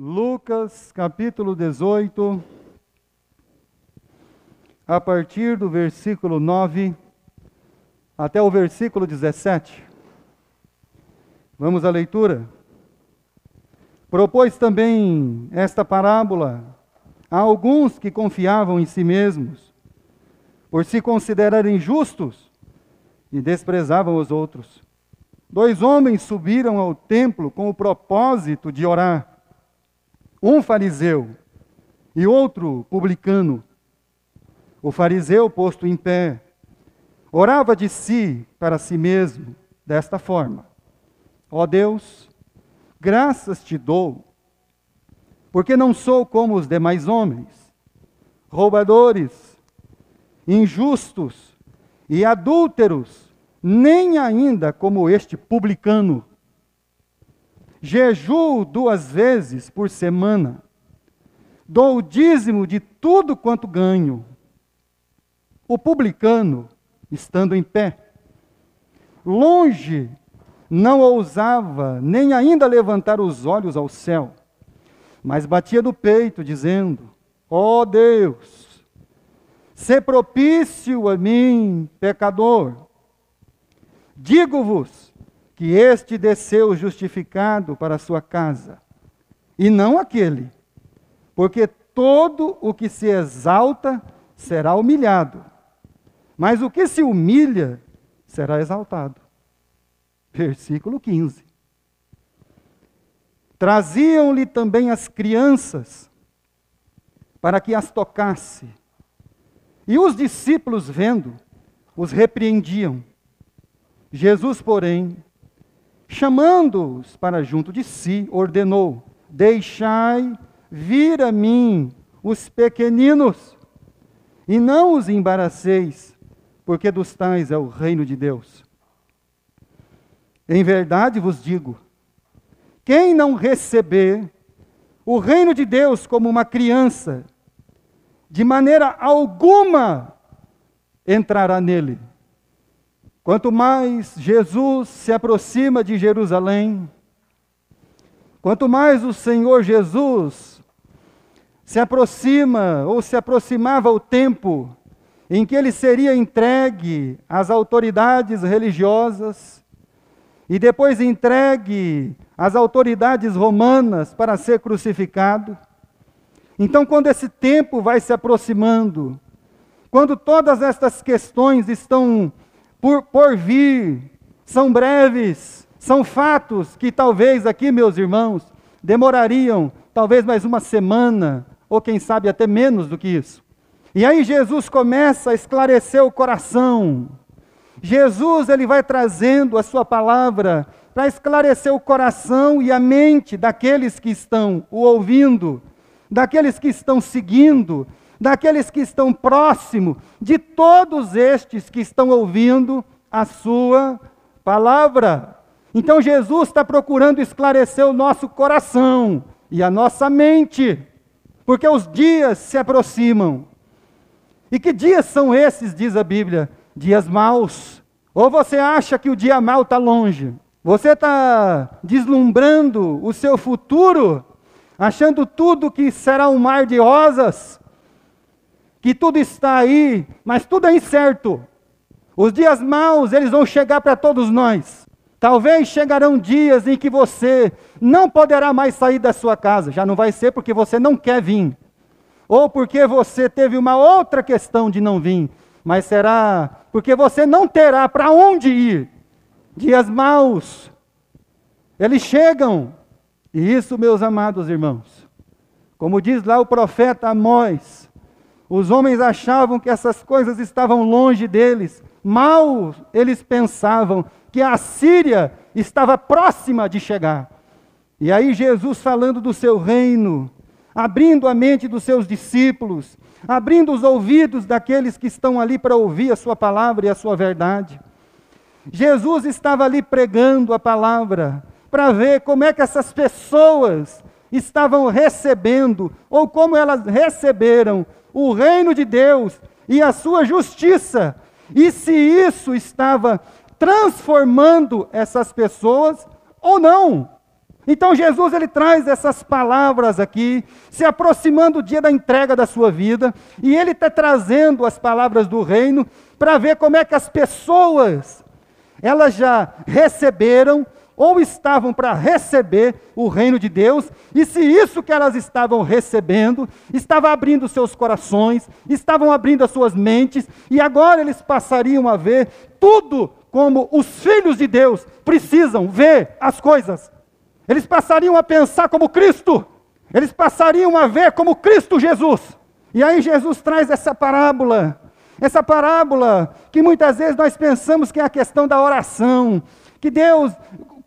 Lucas capítulo 18, a partir do versículo 9 até o versículo 17. Vamos à leitura. Propôs também esta parábola a alguns que confiavam em si mesmos, por se considerarem justos, e desprezavam os outros. Dois homens subiram ao templo com o propósito de orar um fariseu e outro publicano. O fariseu, posto em pé, orava de si para si mesmo desta forma: Ó Deus, graças te dou, porque não sou como os demais homens, roubadores, injustos e adúlteros, nem ainda como este publicano. Jejuo duas vezes por semana. Dou o dízimo de tudo quanto ganho. O publicano, estando em pé, longe, não ousava nem ainda levantar os olhos ao céu, mas batia no peito, dizendo: Ó oh Deus, se propício a mim, pecador. Digo-vos que este desceu justificado para sua casa, e não aquele, porque todo o que se exalta será humilhado, mas o que se humilha será exaltado. Versículo 15. Traziam-lhe também as crianças, para que as tocasse. E os discípulos, vendo, os repreendiam. Jesus, porém, chamando-os para junto de si, ordenou: Deixai vir a mim os pequeninos, e não os embaraceis, porque dos tais é o reino de Deus. Em verdade vos digo: quem não receber o reino de Deus como uma criança, de maneira alguma entrará nele. Quanto mais Jesus se aproxima de Jerusalém, quanto mais o Senhor Jesus se aproxima ou se aproximava o tempo em que ele seria entregue às autoridades religiosas e depois entregue às autoridades romanas para ser crucificado. Então, quando esse tempo vai se aproximando, quando todas estas questões estão por, por vir, são breves, são fatos que talvez aqui, meus irmãos, demorariam talvez mais uma semana, ou quem sabe até menos do que isso. E aí Jesus começa a esclarecer o coração. Jesus ele vai trazendo a sua palavra para esclarecer o coração e a mente daqueles que estão o ouvindo, daqueles que estão seguindo, daqueles que estão próximo, de todos estes que estão ouvindo a sua palavra. Então Jesus está procurando esclarecer o nosso coração e a nossa mente, porque os dias se aproximam. E que dias são esses, diz a Bíblia? Dias maus. Ou você acha que o dia mau está longe? Você está deslumbrando o seu futuro, achando tudo que será um mar de rosas? Que tudo está aí, mas tudo é incerto. Os dias maus, eles vão chegar para todos nós. Talvez chegarão dias em que você não poderá mais sair da sua casa. Já não vai ser porque você não quer vir. Ou porque você teve uma outra questão de não vir. Mas será porque você não terá para onde ir. Dias maus. Eles chegam. E isso, meus amados irmãos, como diz lá o profeta Amós, os homens achavam que essas coisas estavam longe deles. Mal eles pensavam que a Síria estava próxima de chegar. E aí Jesus falando do seu reino, abrindo a mente dos seus discípulos, abrindo os ouvidos daqueles que estão ali para ouvir a sua palavra e a sua verdade. Jesus estava ali pregando a palavra para ver como é que essas pessoas estavam recebendo ou como elas receberam o reino de Deus e a sua justiça, e se isso estava transformando essas pessoas ou não. Então Jesus ele traz essas palavras aqui, se aproximando do dia da entrega da sua vida, e ele está trazendo as palavras do reino para ver como é que as pessoas elas já receberam ou estavam para receber o reino de Deus, e se isso que elas estavam recebendo estava abrindo seus corações, estavam abrindo as suas mentes, e agora eles passariam a ver tudo como os filhos de Deus precisam ver as coisas. Eles passariam a pensar como Cristo. Eles passariam a ver como Cristo Jesus. E aí Jesus traz essa parábola. Essa parábola que muitas vezes nós pensamos que é a questão da oração. Que Deus,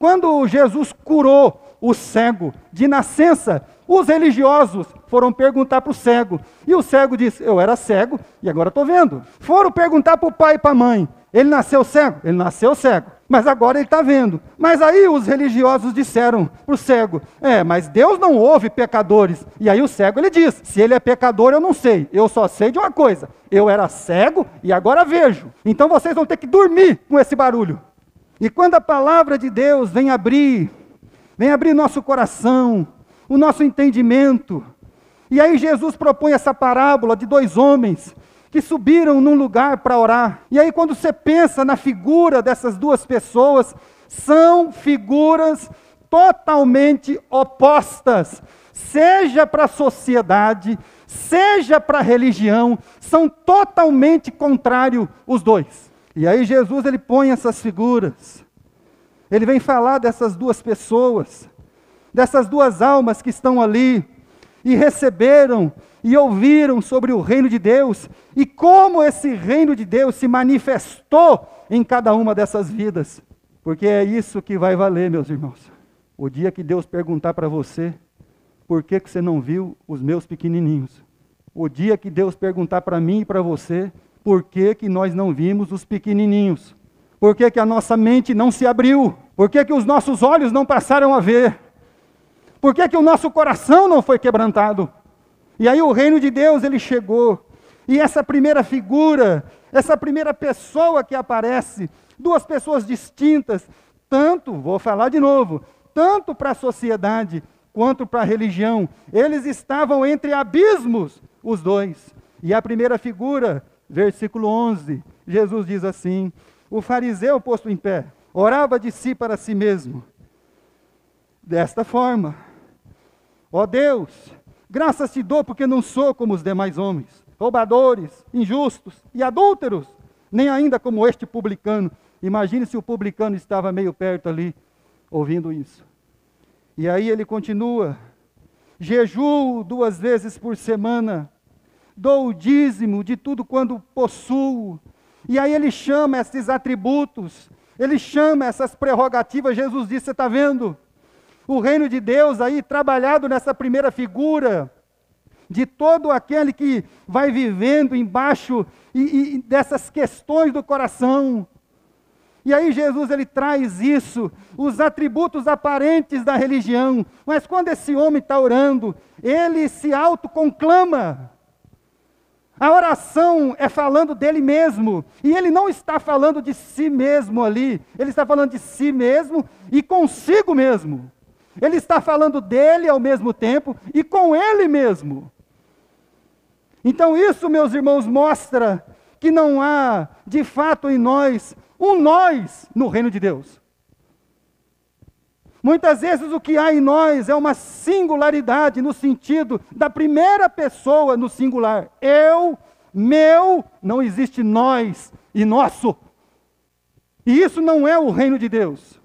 quando Jesus curou o cego de nascença, os religiosos foram perguntar para o cego. E o cego disse: Eu era cego e agora estou vendo. Foram perguntar para o pai e para a mãe. Ele nasceu cego? Ele nasceu cego. Mas agora ele está vendo. Mas aí os religiosos disseram para o cego: É, mas Deus não ouve pecadores. E aí o cego ele diz: Se ele é pecador, eu não sei. Eu só sei de uma coisa: eu era cego e agora vejo. Então vocês vão ter que dormir com esse barulho. E quando a palavra de Deus vem abrir, vem abrir nosso coração, o nosso entendimento. E aí Jesus propõe essa parábola de dois homens que subiram num lugar para orar. E aí, quando você pensa na figura dessas duas pessoas, são figuras totalmente opostas, seja para a sociedade, seja para a religião, são totalmente contrários os dois. E aí Jesus ele põe essas figuras. Ele vem falar dessas duas pessoas, dessas duas almas que estão ali e receberam e ouviram sobre o reino de Deus e como esse reino de Deus se manifestou em cada uma dessas vidas. Porque é isso que vai valer, meus irmãos. O dia que Deus perguntar para você, por que, que você não viu os meus pequenininhos? O dia que Deus perguntar para mim e para você, por que, que nós não vimos os pequenininhos? Por que, que a nossa mente não se abriu? Por que, que os nossos olhos não passaram a ver? Por que, que o nosso coração não foi quebrantado? E aí o reino de Deus ele chegou. E essa primeira figura, essa primeira pessoa que aparece, duas pessoas distintas, tanto, vou falar de novo, tanto para a sociedade quanto para a religião, eles estavam entre abismos, os dois. E a primeira figura, versículo 11, Jesus diz assim: O fariseu posto em pé, orava de si para si mesmo, desta forma: Ó Deus, Graças te dou porque não sou como os demais homens, roubadores, injustos e adúlteros, nem ainda como este publicano. Imagine se o publicano estava meio perto ali, ouvindo isso. E aí ele continua: jejuo duas vezes por semana, dou o dízimo de tudo quando possuo. E aí ele chama esses atributos, ele chama essas prerrogativas. Jesus disse: Você está vendo? o reino de Deus aí trabalhado nessa primeira figura, de todo aquele que vai vivendo embaixo e, e dessas questões do coração. E aí Jesus ele traz isso, os atributos aparentes da religião. Mas quando esse homem está orando, ele se autoconclama. A oração é falando dele mesmo. E ele não está falando de si mesmo ali. Ele está falando de si mesmo e consigo mesmo. Ele está falando dele ao mesmo tempo e com ele mesmo. Então, isso, meus irmãos, mostra que não há, de fato, em nós um nós no reino de Deus. Muitas vezes o que há em nós é uma singularidade no sentido da primeira pessoa no singular. Eu, meu, não existe nós e nosso. E isso não é o reino de Deus.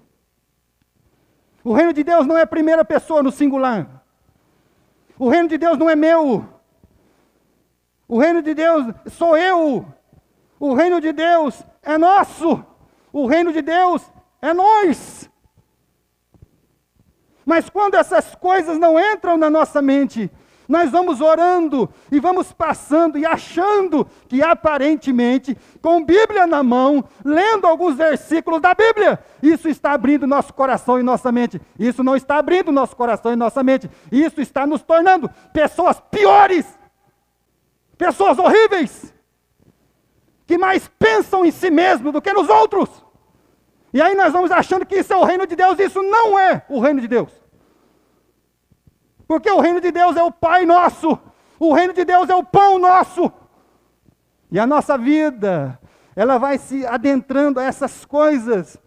O reino de Deus não é a primeira pessoa no singular. O reino de Deus não é meu. O reino de Deus sou eu. O reino de Deus é nosso. O reino de Deus é nós. Mas quando essas coisas não entram na nossa mente, nós vamos orando e vamos passando e achando que aparentemente, com Bíblia na mão, lendo alguns versículos da Bíblia, isso está abrindo nosso coração e nossa mente. Isso não está abrindo nosso coração e nossa mente. Isso está nos tornando pessoas piores, pessoas horríveis, que mais pensam em si mesmo do que nos outros. E aí nós vamos achando que isso é o reino de Deus, isso não é o reino de Deus. Porque o reino de Deus é o Pai nosso, o reino de Deus é o pão nosso. E a nossa vida, ela vai se adentrando a essas coisas.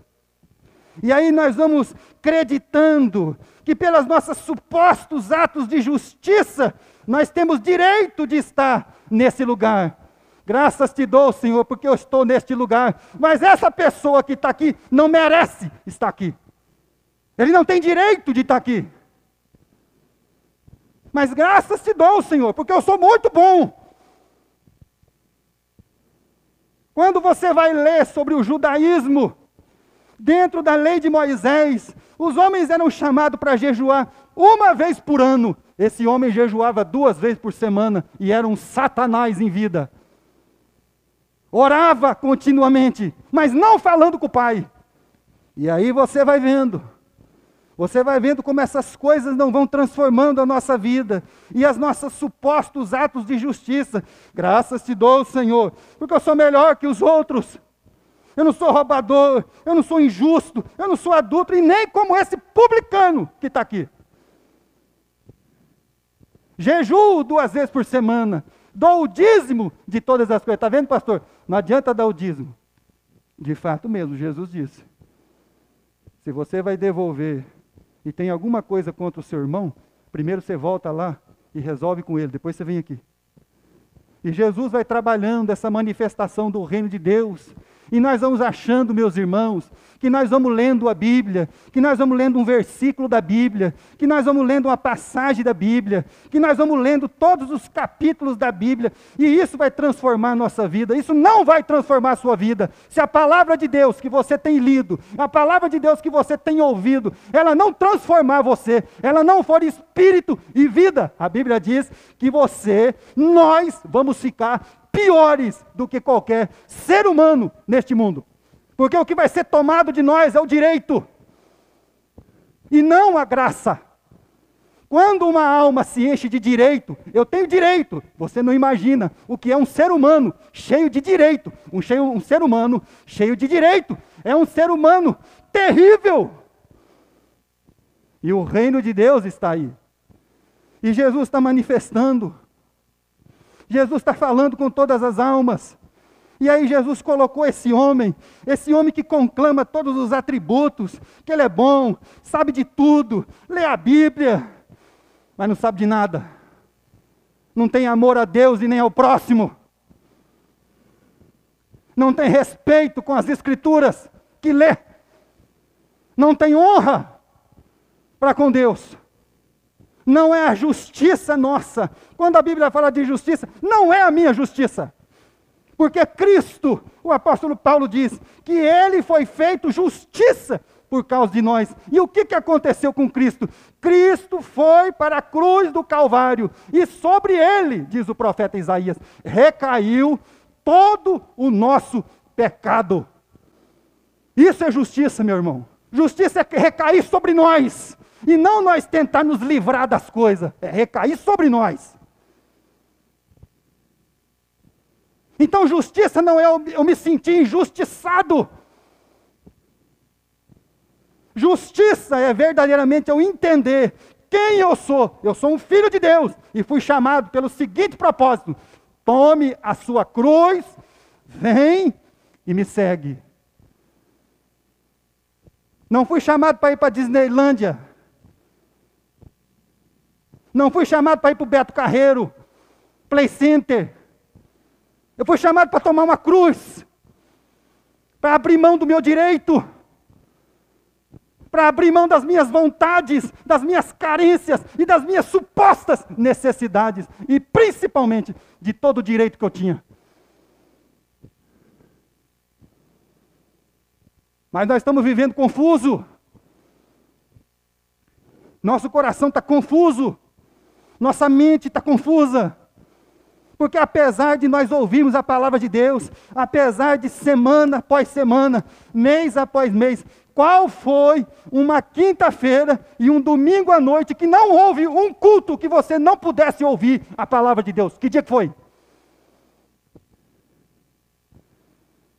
E aí nós vamos acreditando que pelos nossos supostos atos de justiça, nós temos direito de estar nesse lugar. Graças te dou, Senhor, porque eu estou neste lugar. Mas essa pessoa que está aqui não merece estar aqui. Ele não tem direito de estar aqui. Mas graças te dou, Senhor, porque eu sou muito bom. Quando você vai ler sobre o judaísmo, dentro da lei de Moisés, os homens eram chamados para jejuar uma vez por ano. Esse homem jejuava duas vezes por semana e era um satanás em vida orava continuamente, mas não falando com o Pai. E aí você vai vendo, você vai vendo como essas coisas não vão transformando a nossa vida e as nossos supostos atos de justiça. Graças te dou, Senhor, porque eu sou melhor que os outros. Eu não sou roubador, eu não sou injusto, eu não sou adulto e nem como esse publicano que está aqui. Jejuo duas vezes por semana, dou o dízimo de todas as coisas. Está vendo, pastor? Não adianta dar o dízimo. De fato mesmo, Jesus disse. Se você vai devolver e tem alguma coisa contra o seu irmão, primeiro você volta lá e resolve com ele, depois você vem aqui. E Jesus vai trabalhando essa manifestação do reino de Deus e nós vamos achando, meus irmãos, que nós vamos lendo a Bíblia, que nós vamos lendo um versículo da Bíblia, que nós vamos lendo uma passagem da Bíblia, que nós vamos lendo todos os capítulos da Bíblia, e isso vai transformar a nossa vida. Isso não vai transformar a sua vida. Se a palavra de Deus que você tem lido, a palavra de Deus que você tem ouvido, ela não transformar você, ela não for espírito e vida, a Bíblia diz que você, nós vamos ficar piores do que qualquer ser humano neste mundo. Porque o que vai ser tomado de nós é o direito e não a graça. Quando uma alma se enche de direito, eu tenho direito. Você não imagina o que é um ser humano cheio de direito. Um, cheio, um ser humano cheio de direito. É um ser humano terrível. E o reino de Deus está aí. E Jesus está manifestando Jesus está falando com todas as almas. E aí Jesus colocou esse homem, esse homem que conclama todos os atributos, que ele é bom, sabe de tudo, lê a Bíblia, mas não sabe de nada. Não tem amor a Deus e nem ao próximo. Não tem respeito com as escrituras que lê. Não tem honra para com Deus não é a justiça nossa. Quando a Bíblia fala de justiça, não é a minha justiça. Porque Cristo, o apóstolo Paulo diz, que ele foi feito justiça por causa de nós. E o que, que aconteceu com Cristo? Cristo foi para a cruz do Calvário, e sobre ele, diz o profeta Isaías, recaiu todo o nosso pecado. Isso é justiça, meu irmão. Justiça é recair sobre nós. E não nós tentar nos livrar das coisas, é recair sobre nós. Então, justiça não é eu me sentir injustiçado. Justiça é verdadeiramente eu entender quem eu sou. Eu sou um filho de Deus e fui chamado pelo seguinte propósito: tome a sua cruz, vem e me segue. Não fui chamado para ir para Disneylândia. Não fui chamado para ir para o Beto Carreiro, Play Center. Eu fui chamado para tomar uma cruz, para abrir mão do meu direito, para abrir mão das minhas vontades, das minhas carências e das minhas supostas necessidades, e principalmente de todo o direito que eu tinha. Mas nós estamos vivendo confuso. Nosso coração está confuso. Nossa mente está confusa. Porque apesar de nós ouvirmos a palavra de Deus, apesar de semana após semana, mês após mês, qual foi uma quinta-feira e um domingo à noite que não houve um culto que você não pudesse ouvir a palavra de Deus? Que dia que foi?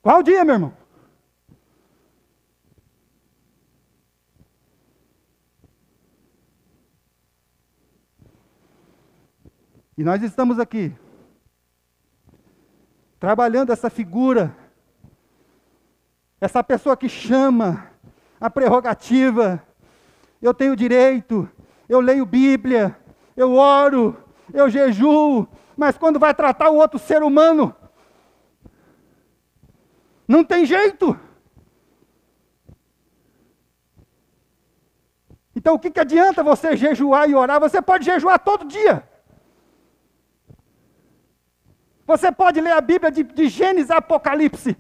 Qual dia, meu irmão? E nós estamos aqui, trabalhando essa figura, essa pessoa que chama a prerrogativa, eu tenho direito, eu leio Bíblia, eu oro, eu jejuo, mas quando vai tratar o outro ser humano, não tem jeito. Então o que, que adianta você jejuar e orar? Você pode jejuar todo dia. Você pode ler a Bíblia de, de Gênesis a Apocalipse.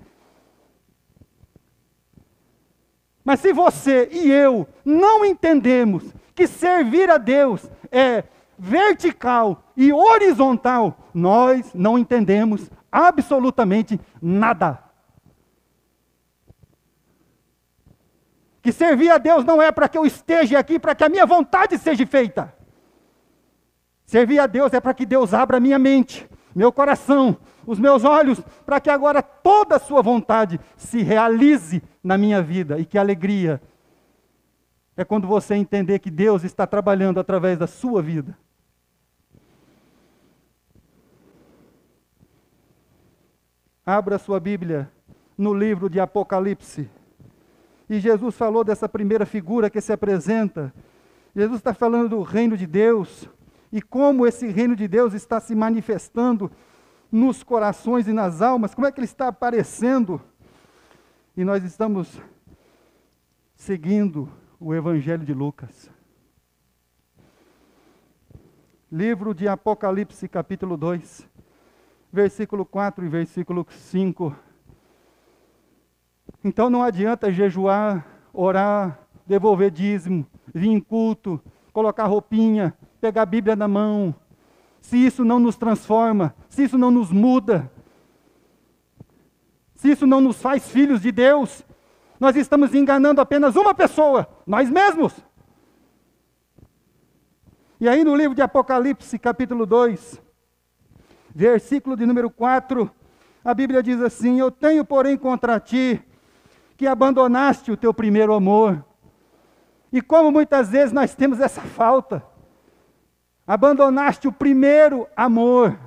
Mas se você e eu não entendemos que servir a Deus é vertical e horizontal, nós não entendemos absolutamente nada. Que servir a Deus não é para que eu esteja aqui, para que a minha vontade seja feita. Servir a Deus é para que Deus abra a minha mente, meu coração, os meus olhos, para que agora toda a sua vontade se realize na minha vida. E que alegria é quando você entender que Deus está trabalhando através da sua vida. Abra sua Bíblia no livro de Apocalipse. E Jesus falou dessa primeira figura que se apresenta. Jesus está falando do reino de Deus e como esse reino de Deus está se manifestando nos corações e nas almas, como é que ele está aparecendo. E nós estamos seguindo o Evangelho de Lucas. Livro de Apocalipse, capítulo 2 versículo 4 e versículo 5. Então não adianta jejuar, orar, devolver dízimo, vir em culto, colocar roupinha, pegar a Bíblia na mão. Se isso não nos transforma, se isso não nos muda, se isso não nos faz filhos de Deus, nós estamos enganando apenas uma pessoa, nós mesmos. E aí no livro de Apocalipse, capítulo 2, versículo de número 4, a Bíblia diz assim: Eu tenho, porém, contra ti que abandonaste o teu primeiro amor. E como muitas vezes nós temos essa falta, abandonaste o primeiro amor,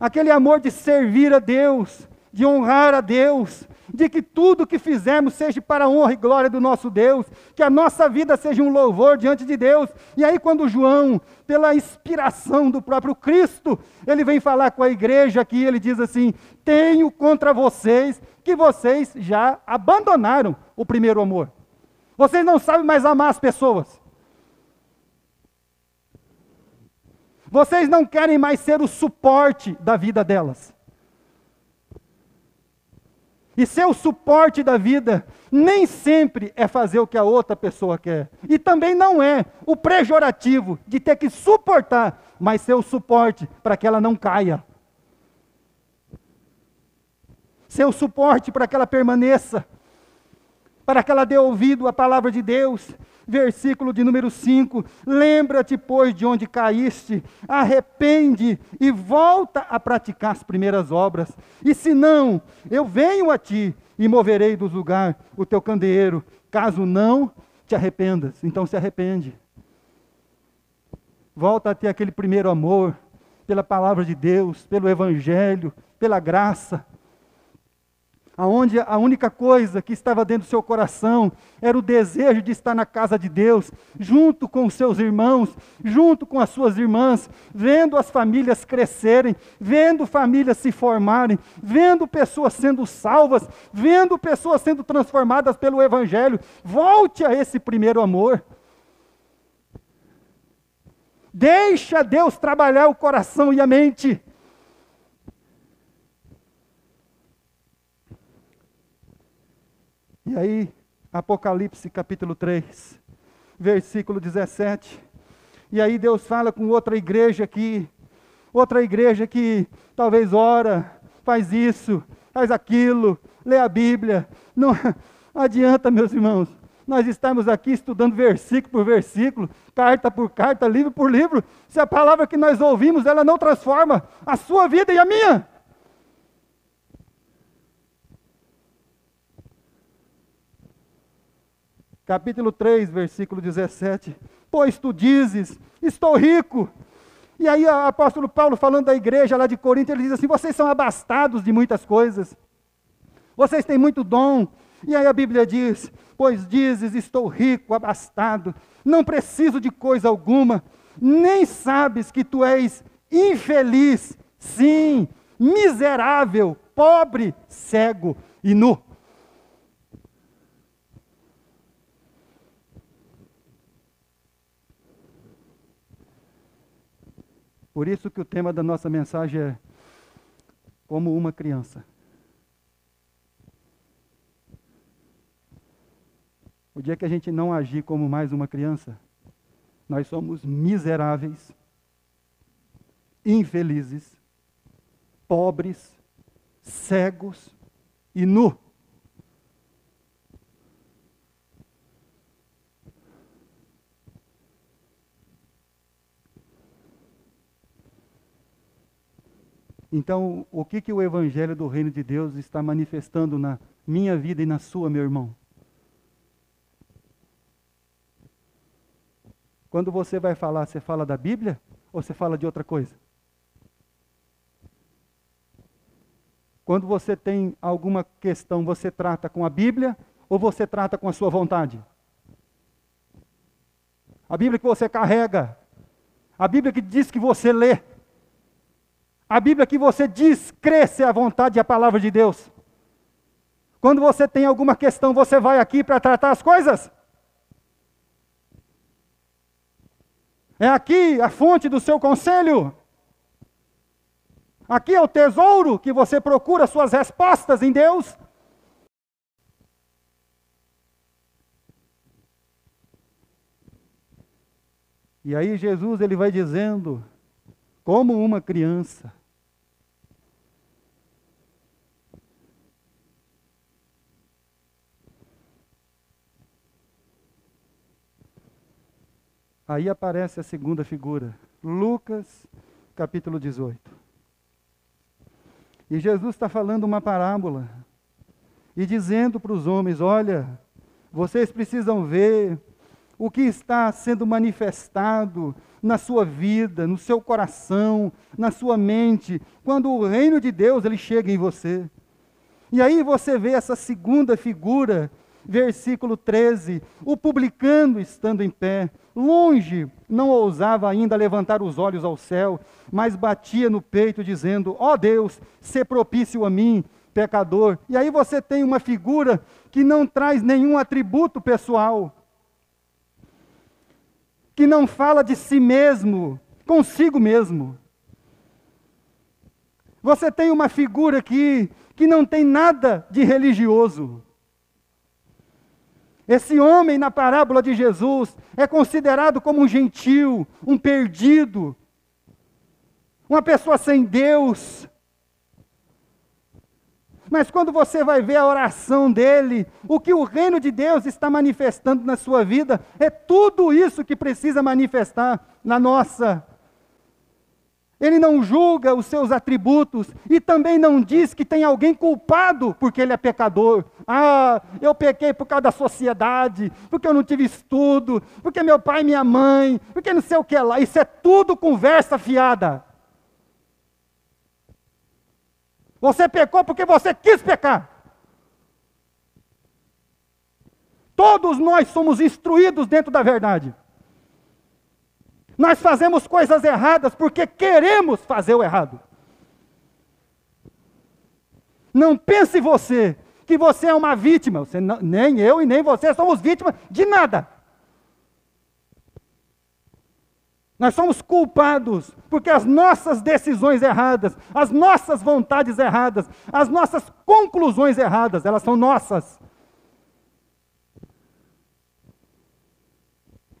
aquele amor de servir a Deus, de honrar a Deus, de que tudo que fizermos seja para a honra e glória do nosso Deus, que a nossa vida seja um louvor diante de Deus. E aí, quando João, pela inspiração do próprio Cristo, ele vem falar com a igreja aqui, ele diz assim: Tenho contra vocês que vocês já abandonaram o primeiro amor. Vocês não sabem mais amar as pessoas. Vocês não querem mais ser o suporte da vida delas. E ser o suporte da vida nem sempre é fazer o que a outra pessoa quer. E também não é o pejorativo de ter que suportar, mas ser o suporte para que ela não caia. Ser o suporte para que ela permaneça, para que ela dê ouvido à palavra de Deus, versículo de número 5: Lembra-te, pois, de onde caíste, arrepende e volta a praticar as primeiras obras. E se não, eu venho a ti e moverei dos lugares o teu candeeiro. Caso não, te arrependas. Então se arrepende. Volta a ter aquele primeiro amor pela palavra de Deus, pelo Evangelho, pela graça aonde a única coisa que estava dentro do seu coração era o desejo de estar na casa de Deus, junto com os seus irmãos, junto com as suas irmãs, vendo as famílias crescerem, vendo famílias se formarem, vendo pessoas sendo salvas, vendo pessoas sendo transformadas pelo Evangelho. Volte a esse primeiro amor. Deixa Deus trabalhar o coração e a mente. E aí, Apocalipse capítulo 3, versículo 17. E aí Deus fala com outra igreja aqui, outra igreja que talvez ora, faz isso, faz aquilo, lê a Bíblia. Não, adianta, meus irmãos, nós estamos aqui estudando versículo por versículo, carta por carta, livro por livro, se a palavra que nós ouvimos, ela não transforma a sua vida e a minha. Capítulo 3, versículo 17. Pois tu dizes: Estou rico. E aí o apóstolo Paulo, falando da igreja lá de Corinto, ele diz assim: Vocês são abastados de muitas coisas. Vocês têm muito dom. E aí a Bíblia diz: Pois dizes: Estou rico, abastado, não preciso de coisa alguma, nem sabes que tu és infeliz, sim, miserável, pobre, cego e nu. Por isso que o tema da nossa mensagem é como uma criança. O dia que a gente não agir como mais uma criança, nós somos miseráveis, infelizes, pobres, cegos e nu. Então, o que, que o Evangelho do Reino de Deus está manifestando na minha vida e na sua, meu irmão? Quando você vai falar, você fala da Bíblia ou você fala de outra coisa? Quando você tem alguma questão, você trata com a Bíblia ou você trata com a sua vontade? A Bíblia que você carrega, a Bíblia que diz que você lê, a Bíblia que você diz cresce a vontade e a palavra de Deus. Quando você tem alguma questão, você vai aqui para tratar as coisas? É aqui a fonte do seu conselho? Aqui é o tesouro que você procura suas respostas em Deus? E aí Jesus ele vai dizendo, como uma criança, Aí aparece a segunda figura, Lucas, capítulo 18. E Jesus está falando uma parábola e dizendo para os homens: olha, vocês precisam ver o que está sendo manifestado na sua vida, no seu coração, na sua mente, quando o reino de Deus ele chega em você. E aí você vê essa segunda figura versículo 13: O publicano estando em pé, longe, não ousava ainda levantar os olhos ao céu, mas batia no peito, dizendo: Ó oh Deus, se propício a mim, pecador. E aí você tem uma figura que não traz nenhum atributo pessoal, que não fala de si mesmo, consigo mesmo. Você tem uma figura que, que não tem nada de religioso. Esse homem na parábola de Jesus é considerado como um gentil, um perdido, uma pessoa sem Deus. Mas quando você vai ver a oração dele, o que o reino de Deus está manifestando na sua vida, é tudo isso que precisa manifestar na nossa. Ele não julga os seus atributos e também não diz que tem alguém culpado porque ele é pecador. Ah, eu pequei por causa da sociedade, porque eu não tive estudo, porque meu pai e minha mãe, porque não sei o que lá. Isso é tudo conversa fiada. Você pecou porque você quis pecar. Todos nós somos instruídos dentro da verdade. Nós fazemos coisas erradas porque queremos fazer o errado. Não pense você que você é uma vítima. Você não, nem eu e nem você somos vítimas de nada. Nós somos culpados porque as nossas decisões erradas, as nossas vontades erradas, as nossas conclusões erradas, elas são nossas.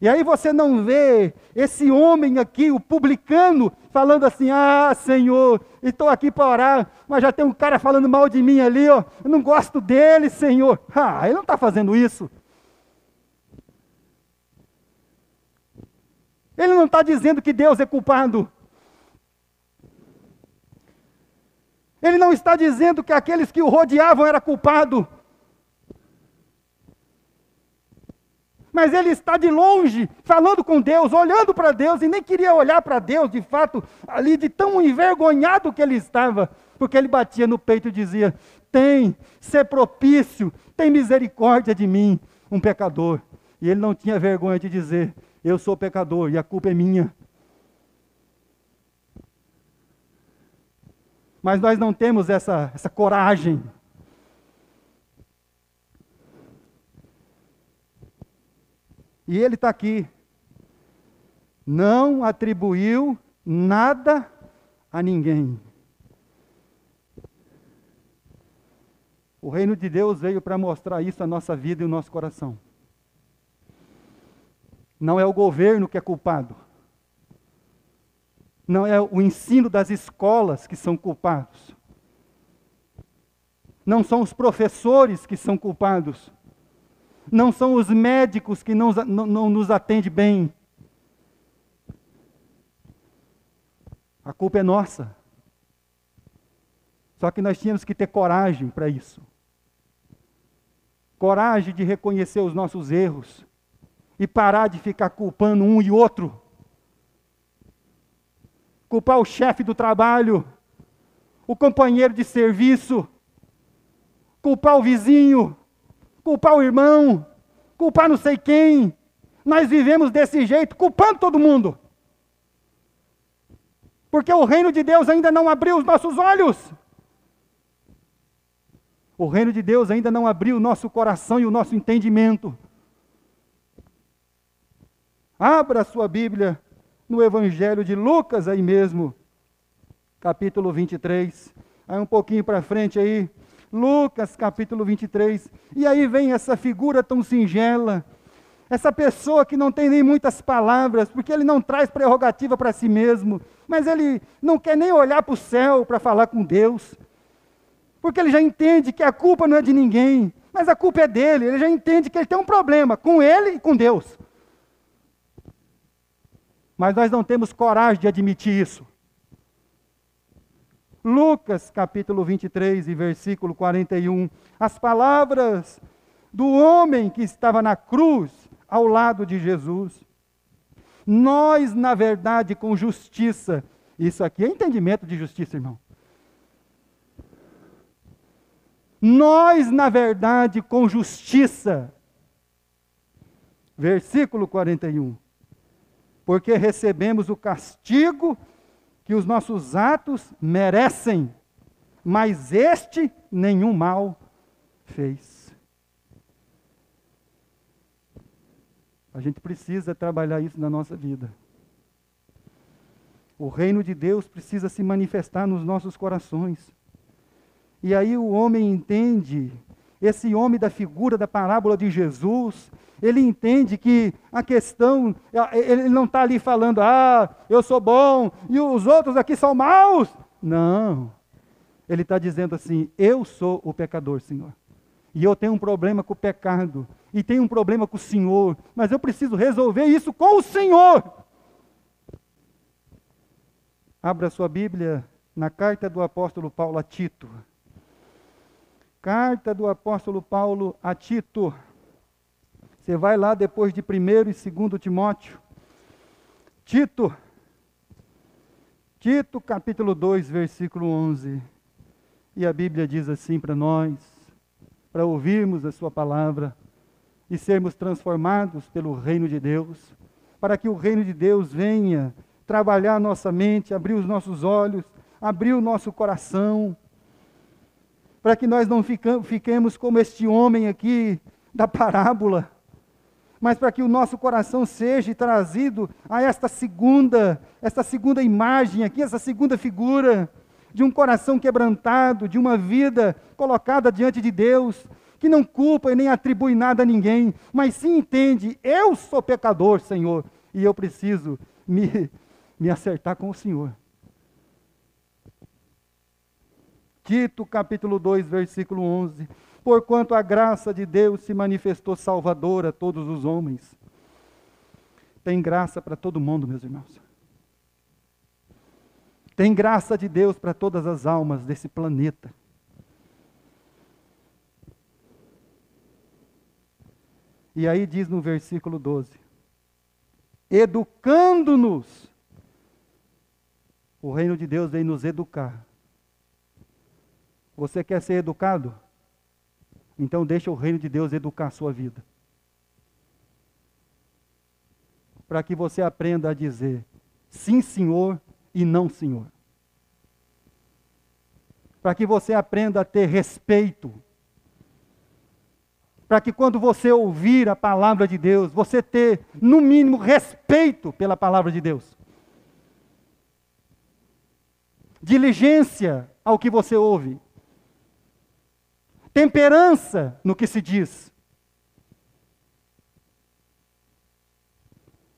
E aí você não vê esse homem aqui, o publicano, falando assim: Ah, Senhor, estou aqui para orar, mas já tem um cara falando mal de mim ali, ó. Eu não gosto dele, Senhor. Ah, ele não está fazendo isso. Ele não está dizendo que Deus é culpado. Ele não está dizendo que aqueles que o rodeavam eram culpados. Mas ele está de longe, falando com Deus, olhando para Deus, e nem queria olhar para Deus, de fato, ali de tão envergonhado que ele estava, porque ele batia no peito e dizia: Tem, ser propício, tem misericórdia de mim, um pecador. E ele não tinha vergonha de dizer: Eu sou pecador e a culpa é minha. Mas nós não temos essa, essa coragem. E ele está aqui. Não atribuiu nada a ninguém. O reino de Deus veio para mostrar isso à nossa vida e ao nosso coração. Não é o governo que é culpado. Não é o ensino das escolas que são culpados. Não são os professores que são culpados. Não são os médicos que não, não, não nos atendem bem. A culpa é nossa. Só que nós tínhamos que ter coragem para isso. Coragem de reconhecer os nossos erros e parar de ficar culpando um e outro. Culpar o chefe do trabalho, o companheiro de serviço, culpar o vizinho, culpar o irmão, culpar não sei quem. Nós vivemos desse jeito, culpando todo mundo. Porque o reino de Deus ainda não abriu os nossos olhos. O reino de Deus ainda não abriu o nosso coração e o nosso entendimento. Abra a sua Bíblia no Evangelho de Lucas, aí mesmo, capítulo 23. Aí um pouquinho para frente aí, Lucas, capítulo 23. E aí vem essa figura tão singela, essa pessoa que não tem nem muitas palavras, porque ele não traz prerrogativa para si mesmo, mas ele não quer nem olhar para o céu para falar com Deus, porque ele já entende que a culpa não é de ninguém, mas a culpa é dele, ele já entende que ele tem um problema com ele e com Deus. Mas nós não temos coragem de admitir isso. Lucas capítulo 23 e versículo 41. As palavras do homem que estava na cruz ao lado de Jesus. Nós, na verdade, com justiça. Isso aqui é entendimento de justiça, irmão. Nós, na verdade, com justiça. Versículo 41 porque recebemos o castigo que os nossos atos merecem, mas este nenhum mal fez. A gente precisa trabalhar isso na nossa vida. O reino de Deus precisa se manifestar nos nossos corações. E aí o homem entende, esse homem da figura da parábola de Jesus, ele entende que a questão, ele não está ali falando, ah, eu sou bom e os outros aqui são maus. Não. Ele está dizendo assim: eu sou o pecador, Senhor. E eu tenho um problema com o pecado. E tenho um problema com o Senhor. Mas eu preciso resolver isso com o Senhor. Abra sua Bíblia na carta do apóstolo Paulo a Tito. Carta do apóstolo Paulo a Tito. Você vai lá depois de 1 e 2 Timóteo. Tito. Tito, capítulo 2, versículo 11. E a Bíblia diz assim para nós, para ouvirmos a Sua palavra e sermos transformados pelo reino de Deus, para que o reino de Deus venha trabalhar nossa mente, abrir os nossos olhos, abrir o nosso coração, para que nós não fiquemos como este homem aqui da parábola, mas para que o nosso coração seja trazido a esta segunda, esta segunda imagem aqui, essa segunda figura de um coração quebrantado, de uma vida colocada diante de Deus, que não culpa e nem atribui nada a ninguém, mas sim entende: eu sou pecador, Senhor, e eu preciso me, me acertar com o Senhor. Tito capítulo 2, versículo 11 porquanto a graça de Deus se manifestou salvadora a todos os homens. Tem graça para todo mundo, meus irmãos. Tem graça de Deus para todas as almas desse planeta. E aí diz no versículo 12: educando-nos. O reino de Deus vem nos educar. Você quer ser educado? Então deixa o reino de Deus educar a sua vida. Para que você aprenda a dizer sim, senhor e não, senhor. Para que você aprenda a ter respeito. Para que quando você ouvir a palavra de Deus, você ter, no mínimo, respeito pela palavra de Deus. Diligência ao que você ouve temperança no que se diz.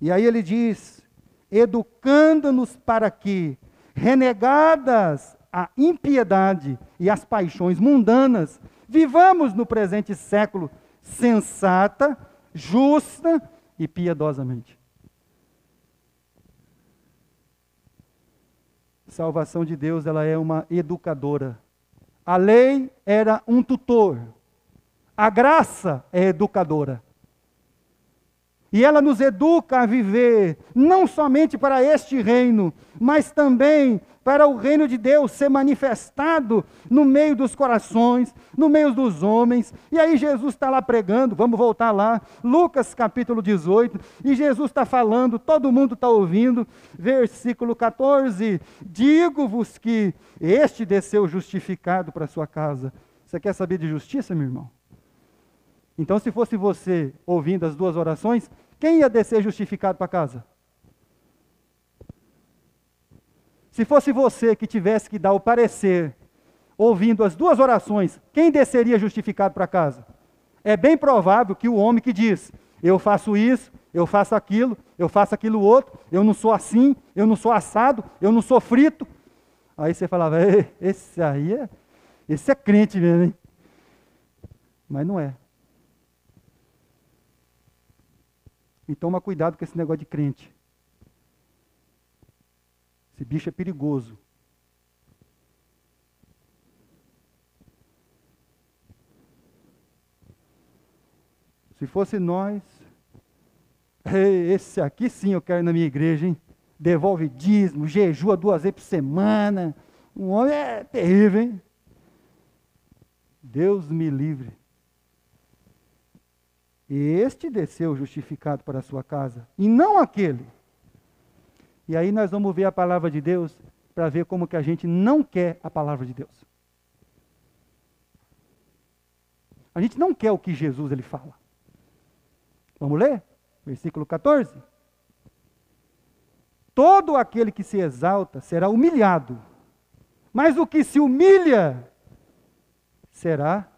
E aí ele diz: educando-nos para que, renegadas a impiedade e as paixões mundanas, vivamos no presente século sensata, justa e piedosamente. Salvação de Deus, ela é uma educadora a lei era um tutor. A graça é educadora. E ela nos educa a viver não somente para este reino, mas também para o reino de Deus ser manifestado no meio dos corações, no meio dos homens. E aí Jesus está lá pregando, vamos voltar lá, Lucas capítulo 18, e Jesus está falando, todo mundo está ouvindo, versículo 14: Digo-vos que este desceu justificado para sua casa. Você quer saber de justiça, meu irmão? Então, se fosse você ouvindo as duas orações, quem ia descer justificado para casa? Se fosse você que tivesse que dar o parecer, ouvindo as duas orações, quem desceria justificado para casa? É bem provável que o homem que diz: Eu faço isso, eu faço aquilo, eu faço aquilo outro, eu não sou assim, eu não sou assado, eu não sou frito. Aí você falava: Esse aí é, esse é crente mesmo, hein? Mas não é. E toma cuidado com esse negócio de crente. Esse bicho é perigoso. Se fosse nós, esse aqui sim eu quero na minha igreja, hein? Devolve dízimo, jejua duas vezes por semana. Um homem é terrível, hein? Deus me livre. Este desceu justificado para a sua casa, e não aquele. E aí nós vamos ver a palavra de Deus para ver como que a gente não quer a palavra de Deus. A gente não quer o que Jesus ele fala. Vamos ler? Versículo 14. Todo aquele que se exalta será humilhado, mas o que se humilha será.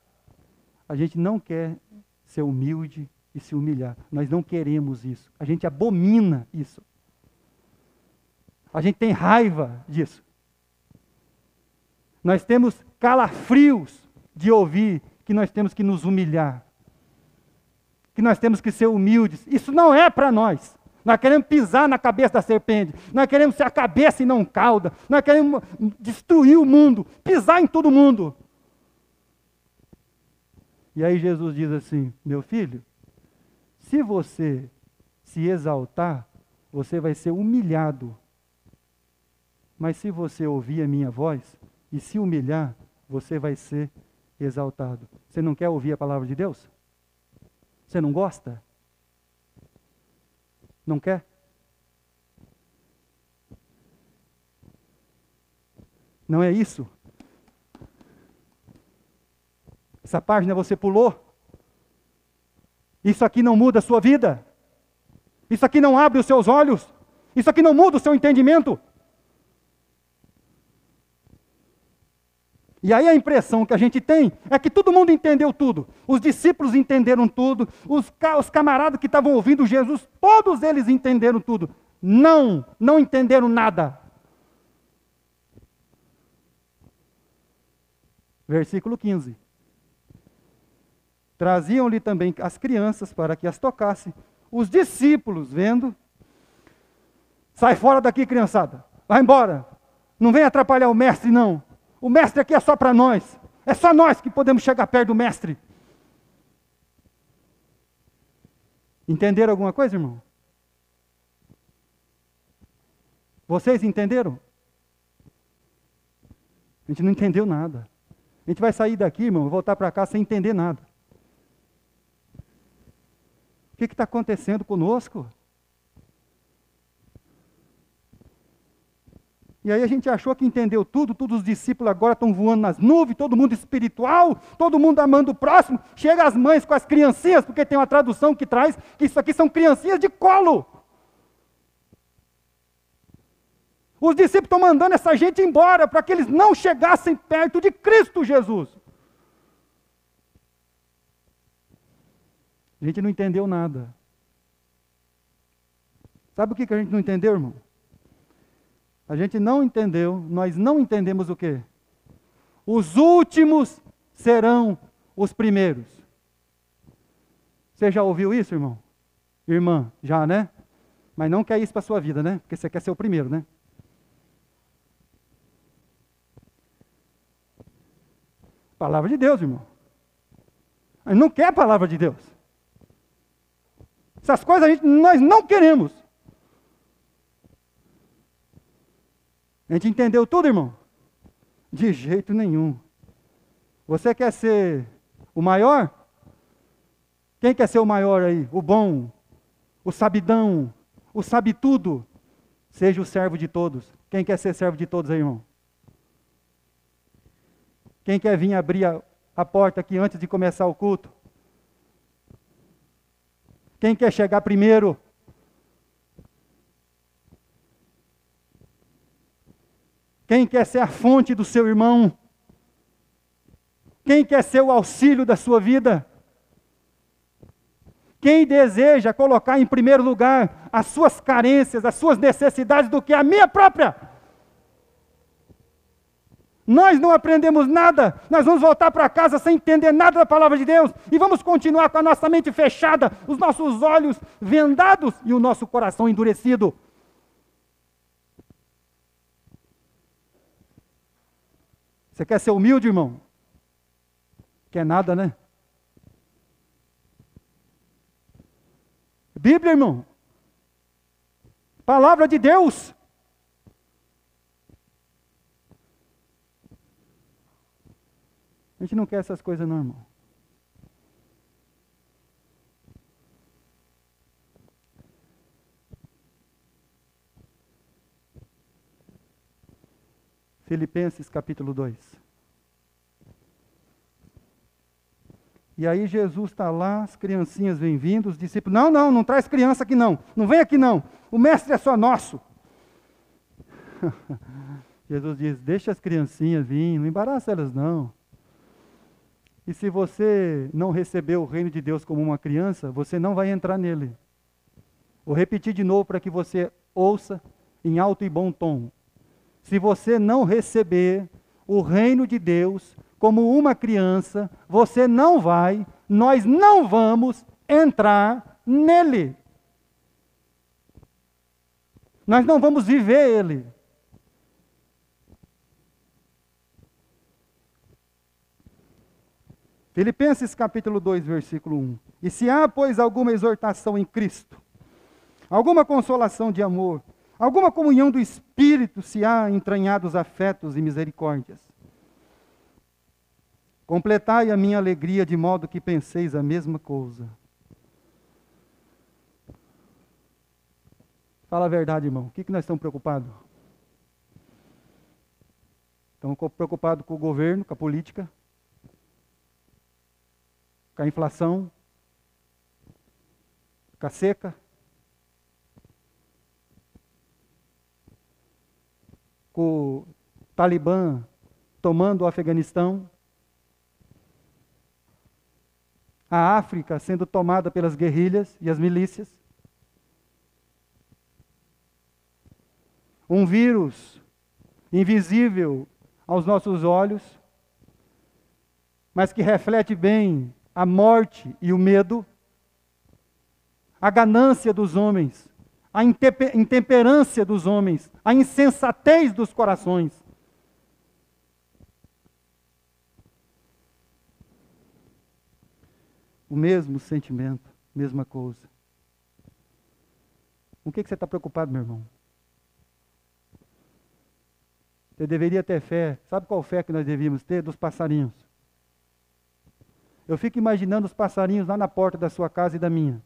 A gente não quer ser humilde e se humilhar. Nós não queremos isso. A gente abomina isso. A gente tem raiva disso. Nós temos calafrios de ouvir que nós temos que nos humilhar. Que nós temos que ser humildes. Isso não é para nós. Nós queremos pisar na cabeça da serpente. Nós queremos ser a cabeça e não cauda. Nós queremos destruir o mundo, pisar em todo mundo. E aí Jesus diz assim: Meu filho, se você se exaltar, você vai ser humilhado. Mas se você ouvir a minha voz e se humilhar, você vai ser exaltado. Você não quer ouvir a palavra de Deus? Você não gosta? Não quer? Não é isso? Essa página você pulou? Isso aqui não muda a sua vida? Isso aqui não abre os seus olhos? Isso aqui não muda o seu entendimento? E aí a impressão que a gente tem é que todo mundo entendeu tudo. Os discípulos entenderam tudo, os, os camaradas que estavam ouvindo Jesus, todos eles entenderam tudo. Não, não entenderam nada. Versículo 15. Traziam-lhe também as crianças para que as tocasse. Os discípulos, vendo, sai fora daqui, criançada, vai embora. Não vem atrapalhar o mestre, não. O mestre aqui é só para nós. É só nós que podemos chegar perto do mestre. Entenderam alguma coisa, irmão? Vocês entenderam? A gente não entendeu nada. A gente vai sair daqui, irmão, voltar para cá sem entender nada. O que está acontecendo conosco? E aí a gente achou que entendeu tudo, todos os discípulos agora estão voando nas nuvens, todo mundo espiritual, todo mundo amando o próximo. Chega as mães com as criancinhas, porque tem uma tradução que traz que isso aqui são criancinhas de colo. Os discípulos estão mandando essa gente embora para que eles não chegassem perto de Cristo Jesus. A gente não entendeu nada. Sabe o que a gente não entendeu, irmão? A gente não entendeu, nós não entendemos o quê? Os últimos serão os primeiros. Você já ouviu isso, irmão? Irmã, já, né? Mas não quer isso para sua vida, né? Porque você quer ser o primeiro, né? Palavra de Deus, irmão. Gente não quer a palavra de Deus. Essas coisas gente, nós não queremos. A gente entendeu tudo, irmão? De jeito nenhum. Você quer ser o maior? Quem quer ser o maior aí? O bom, o sabidão, o sabe tudo. Seja o servo de todos. Quem quer ser servo de todos aí, irmão? Quem quer vir abrir a, a porta aqui antes de começar o culto? Quem quer chegar primeiro? Quem quer ser a fonte do seu irmão? Quem quer ser o auxílio da sua vida? Quem deseja colocar em primeiro lugar as suas carências, as suas necessidades do que a minha própria? Nós não aprendemos nada, nós vamos voltar para casa sem entender nada da palavra de Deus e vamos continuar com a nossa mente fechada, os nossos olhos vendados e o nosso coração endurecido. Você quer ser humilde, irmão? Quer nada, né? Bíblia, irmão. Palavra de Deus. A gente não quer essas coisas, não, irmão. Filipenses capítulo 2. E aí Jesus está lá, as criancinhas vêm vindo, os discípulos, não, não, não traz criança aqui não, não vem aqui não, o mestre é só nosso. Jesus diz, deixa as criancinhas vir, não embaraça elas não. E se você não receber o reino de Deus como uma criança, você não vai entrar nele. Vou repetir de novo para que você ouça em alto e bom tom se você não receber o reino de Deus como uma criança, você não vai, nós não vamos entrar nele. Nós não vamos viver ele. Filipenses capítulo 2, versículo 1. E se há, pois, alguma exortação em Cristo, alguma consolação de amor, Alguma comunhão do Espírito se há entranhados afetos e misericórdias. Completai a minha alegria de modo que penseis a mesma coisa. Fala a verdade, irmão. O que, que nós estamos preocupados? Estamos preocupados com o governo, com a política, com a inflação, com a seca, com o Talibã tomando o Afeganistão, a África sendo tomada pelas guerrilhas e as milícias, um vírus invisível aos nossos olhos, mas que reflete bem a morte e o medo, a ganância dos homens, a intemperância dos homens, a insensatez dos corações. O mesmo sentimento, mesma coisa. Com o que, que você está preocupado, meu irmão? Você deveria ter fé. Sabe qual fé que nós devíamos ter? Dos passarinhos. Eu fico imaginando os passarinhos lá na porta da sua casa e da minha.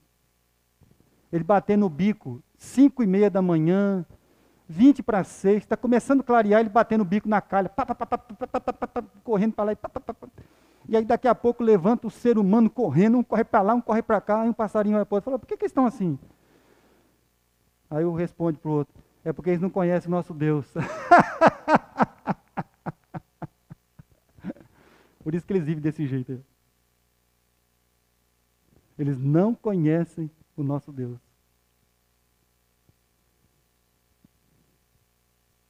Ele batendo o bico, cinco e meia da manhã, vinte para seis, está começando a clarear, ele batendo o bico na calha, correndo para lá e e aí daqui a pouco levanta o ser humano correndo, um corre para lá, um corre para cá, e um passarinho vai para outro. Fala, por que, que eles estão assim? Aí eu respondo para o outro, é porque eles não conhecem o nosso Deus. Por isso que eles vivem desse jeito. Eles não conhecem o nosso Deus.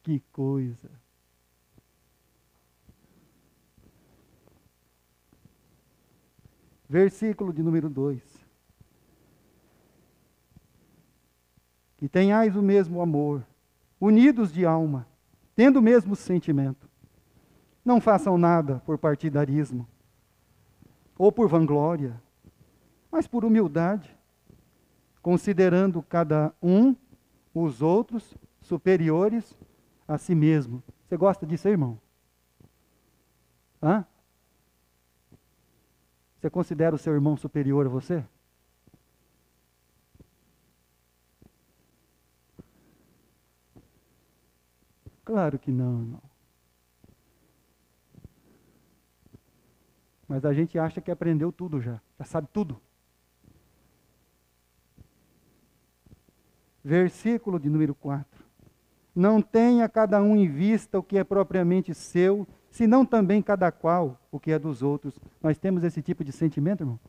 Que coisa. Versículo de número 2. Que tenhais o mesmo amor, unidos de alma, tendo o mesmo sentimento. Não façam nada por partidarismo ou por vanglória, mas por humildade, considerando cada um os outros superiores a si mesmo. Você gosta disso, irmão? Hã? Você considera o seu irmão superior a você? Claro que não, irmão. Mas a gente acha que aprendeu tudo já, já sabe tudo. Versículo de número 4. Não tenha cada um em vista o que é propriamente seu, senão também cada qual o que é dos outros. Nós temos esse tipo de sentimento, irmão?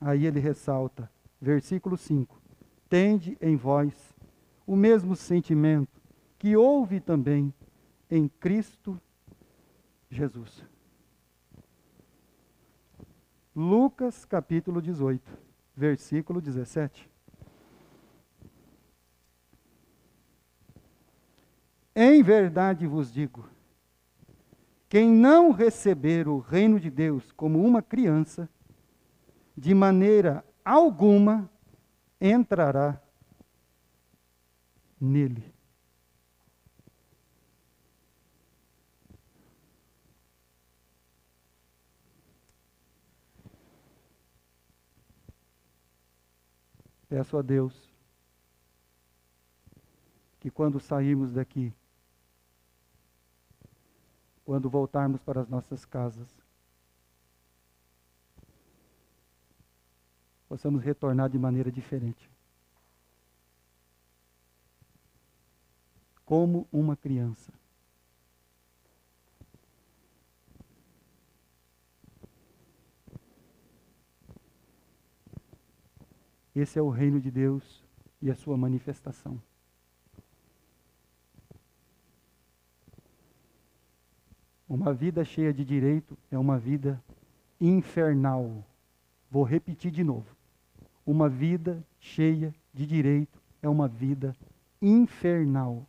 Aí ele ressalta, versículo 5: Tende em vós o mesmo sentimento que houve também em Cristo Jesus. Lucas capítulo 18, versículo 17. Em verdade vos digo: quem não receber o reino de Deus como uma criança, de maneira alguma entrará nele. Peço a Deus que quando sairmos daqui, quando voltarmos para as nossas casas. Possamos retornar de maneira diferente. Como uma criança. Esse é o reino de Deus e a sua manifestação. Uma vida cheia de direito é uma vida infernal. Vou repetir de novo. Uma vida cheia de direito é uma vida infernal.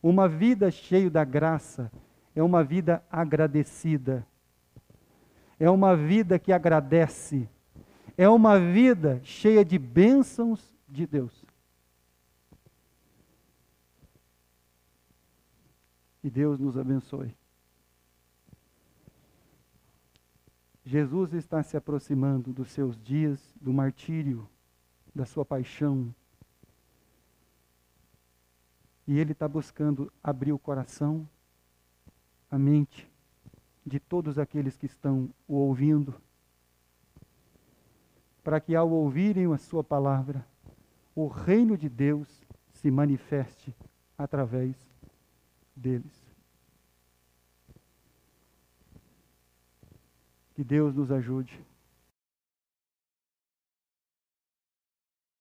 Uma vida cheia da graça é uma vida agradecida. É uma vida que agradece. É uma vida cheia de bênçãos de Deus. Que Deus nos abençoe. Jesus está se aproximando dos seus dias do martírio, da sua paixão. E Ele está buscando abrir o coração, a mente de todos aqueles que estão o ouvindo, para que ao ouvirem a Sua palavra, o reino de Deus se manifeste através deles. Que Deus nos ajude